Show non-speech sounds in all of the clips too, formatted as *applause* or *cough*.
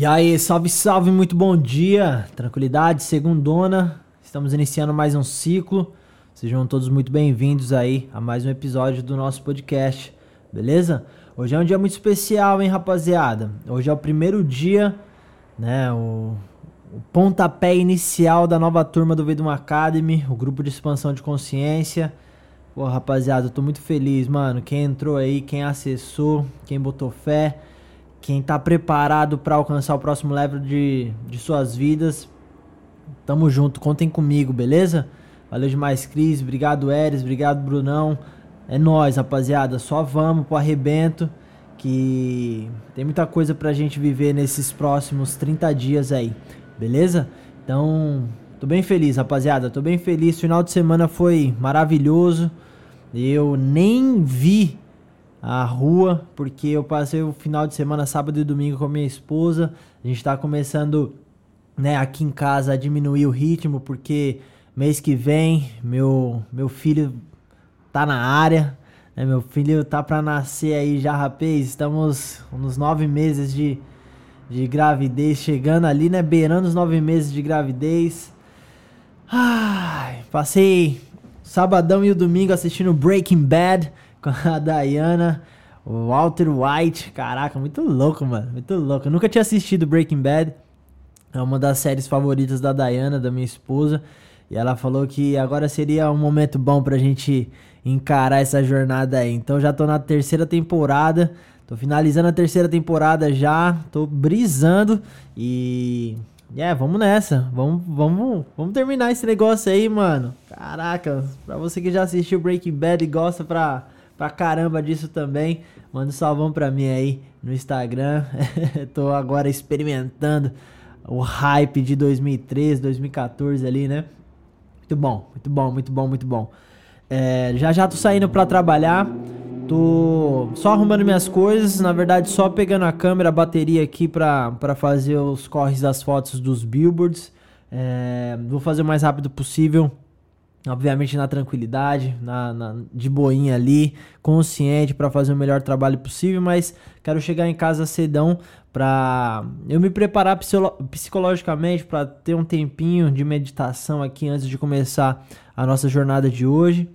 E aí, salve, salve, muito bom dia, tranquilidade, segundona, estamos iniciando mais um ciclo, sejam todos muito bem-vindos aí a mais um episódio do nosso podcast, beleza? Hoje é um dia muito especial, hein, rapaziada? Hoje é o primeiro dia, né, o, o pontapé inicial da nova turma do Vedum Academy, o grupo de expansão de consciência. Pô, rapaziada, eu tô muito feliz, mano, quem entrou aí, quem acessou, quem botou fé quem tá preparado para alcançar o próximo level de, de suas vidas, tamo junto, contem comigo, beleza? Valeu demais, Cris, obrigado, Eres, obrigado, Brunão. É nós, rapaziada, só vamos pro arrebento que tem muita coisa pra gente viver nesses próximos 30 dias aí, beleza? Então, tô bem feliz, rapaziada, tô bem feliz. Final de semana foi maravilhoso. Eu nem vi a rua, porque eu passei o final de semana, sábado e domingo com a minha esposa. A gente tá começando, né, aqui em casa a diminuir o ritmo, porque mês que vem meu, meu filho tá na área, né, meu filho tá pra nascer aí já, rapaz. Estamos nos nove meses de, de gravidez, chegando ali, né, beirando os nove meses de gravidez. Ai, passei sabadão e o domingo assistindo Breaking Bad com a *laughs* Diana, o Walter White. Caraca, muito louco, mano. Muito louco. Eu nunca tinha assistido Breaking Bad. É uma das séries favoritas da Diana, da minha esposa. E ela falou que agora seria um momento bom pra gente encarar essa jornada aí. Então já tô na terceira temporada. Tô finalizando a terceira temporada já. Tô brisando. E. É, vamos nessa. Vamos, vamos, vamos terminar esse negócio aí, mano. Caraca, pra você que já assistiu Breaking Bad e gosta pra pra caramba disso também. Manda um salvão pra mim aí no Instagram. *laughs* Tô agora experimentando o hype de 2013, 2014 ali, né? Muito bom, muito bom, muito bom, muito bom. É, já já tô saindo pra trabalhar. Tô só arrumando minhas coisas, na verdade só pegando a câmera, a bateria aqui pra, pra fazer os corres das fotos dos billboards. É, vou fazer o mais rápido possível obviamente na tranquilidade, na, na de boinha ali, consciente para fazer o melhor trabalho possível, mas quero chegar em casa cedão para eu me preparar psicologicamente para ter um tempinho de meditação aqui antes de começar a nossa jornada de hoje.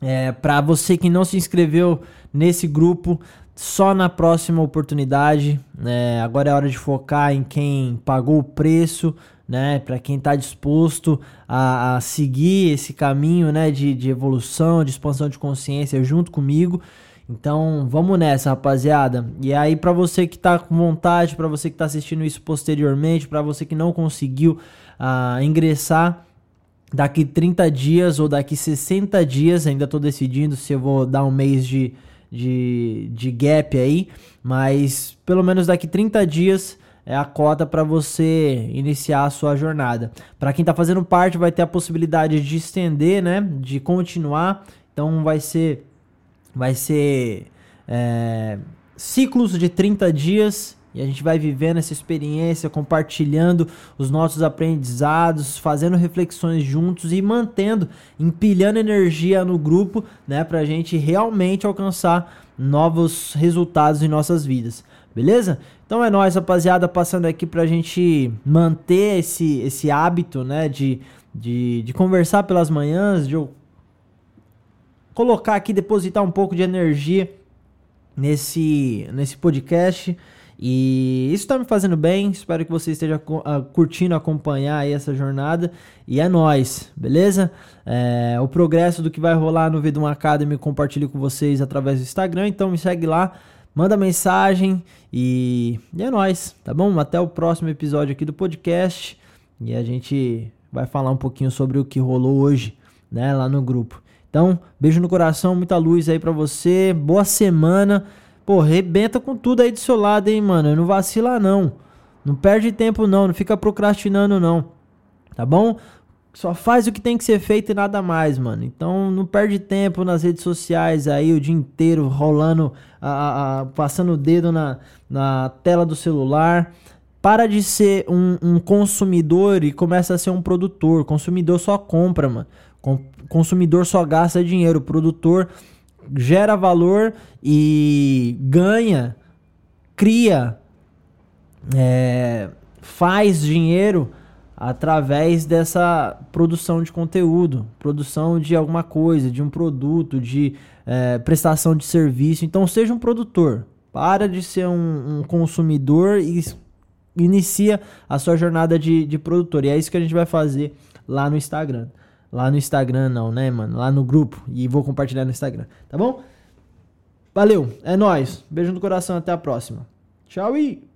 É, para você que não se inscreveu nesse grupo, só na próxima oportunidade. É, agora é hora de focar em quem pagou o preço, né? Para quem está disposto a, a, seguir esse caminho, né? De, de evolução, de expansão de consciência junto comigo. Então, vamos nessa, rapaziada. E aí, para você que tá com vontade, para você que tá assistindo isso posteriormente, para você que não conseguiu uh, ingressar daqui 30 dias ou daqui 60 dias, ainda tô decidindo se eu vou dar um mês de, de, de gap aí, mas pelo menos daqui 30 dias é a cota para você iniciar a sua jornada. Para quem está fazendo parte, vai ter a possibilidade de estender, né? De continuar. Então vai ser, vai ser é, ciclos de 30 dias e a gente vai vivendo essa experiência, compartilhando os nossos aprendizados, fazendo reflexões juntos e mantendo, empilhando energia no grupo, né, para a gente realmente alcançar novos resultados em nossas vidas. Beleza? Então é nóis, rapaziada, passando aqui pra gente manter esse, esse hábito, né, de, de, de conversar pelas manhãs, de eu colocar aqui, depositar um pouco de energia nesse, nesse podcast. E isso tá me fazendo bem, espero que você esteja uh, curtindo acompanhar aí essa jornada. E é nóis, beleza? É, o progresso do que vai rolar no Vidum Academy compartilho com vocês através do Instagram, então me segue lá manda mensagem e, e é nóis, tá bom? Até o próximo episódio aqui do podcast e a gente vai falar um pouquinho sobre o que rolou hoje, né, lá no grupo. Então, beijo no coração, muita luz aí para você, boa semana. Pô, rebenta com tudo aí do seu lado, hein, mano. Não vacila não. Não perde tempo não, não fica procrastinando não. Tá bom? Só faz o que tem que ser feito e nada mais, mano. Então não perde tempo nas redes sociais aí o dia inteiro rolando, a, a, passando o dedo na, na tela do celular. Para de ser um, um, consumidor e começa a ser um produtor. Consumidor só compra, mano. Consumidor só gasta dinheiro. Produtor gera valor e ganha, cria é, faz dinheiro através dessa produção de conteúdo, produção de alguma coisa, de um produto, de é, prestação de serviço. Então seja um produtor. Para de ser um, um consumidor e inicia a sua jornada de, de produtor. E é isso que a gente vai fazer lá no Instagram. Lá no Instagram não, né, mano? Lá no grupo. E vou compartilhar no Instagram, tá bom? Valeu, é nóis. Beijo no coração, até a próxima. Tchau e...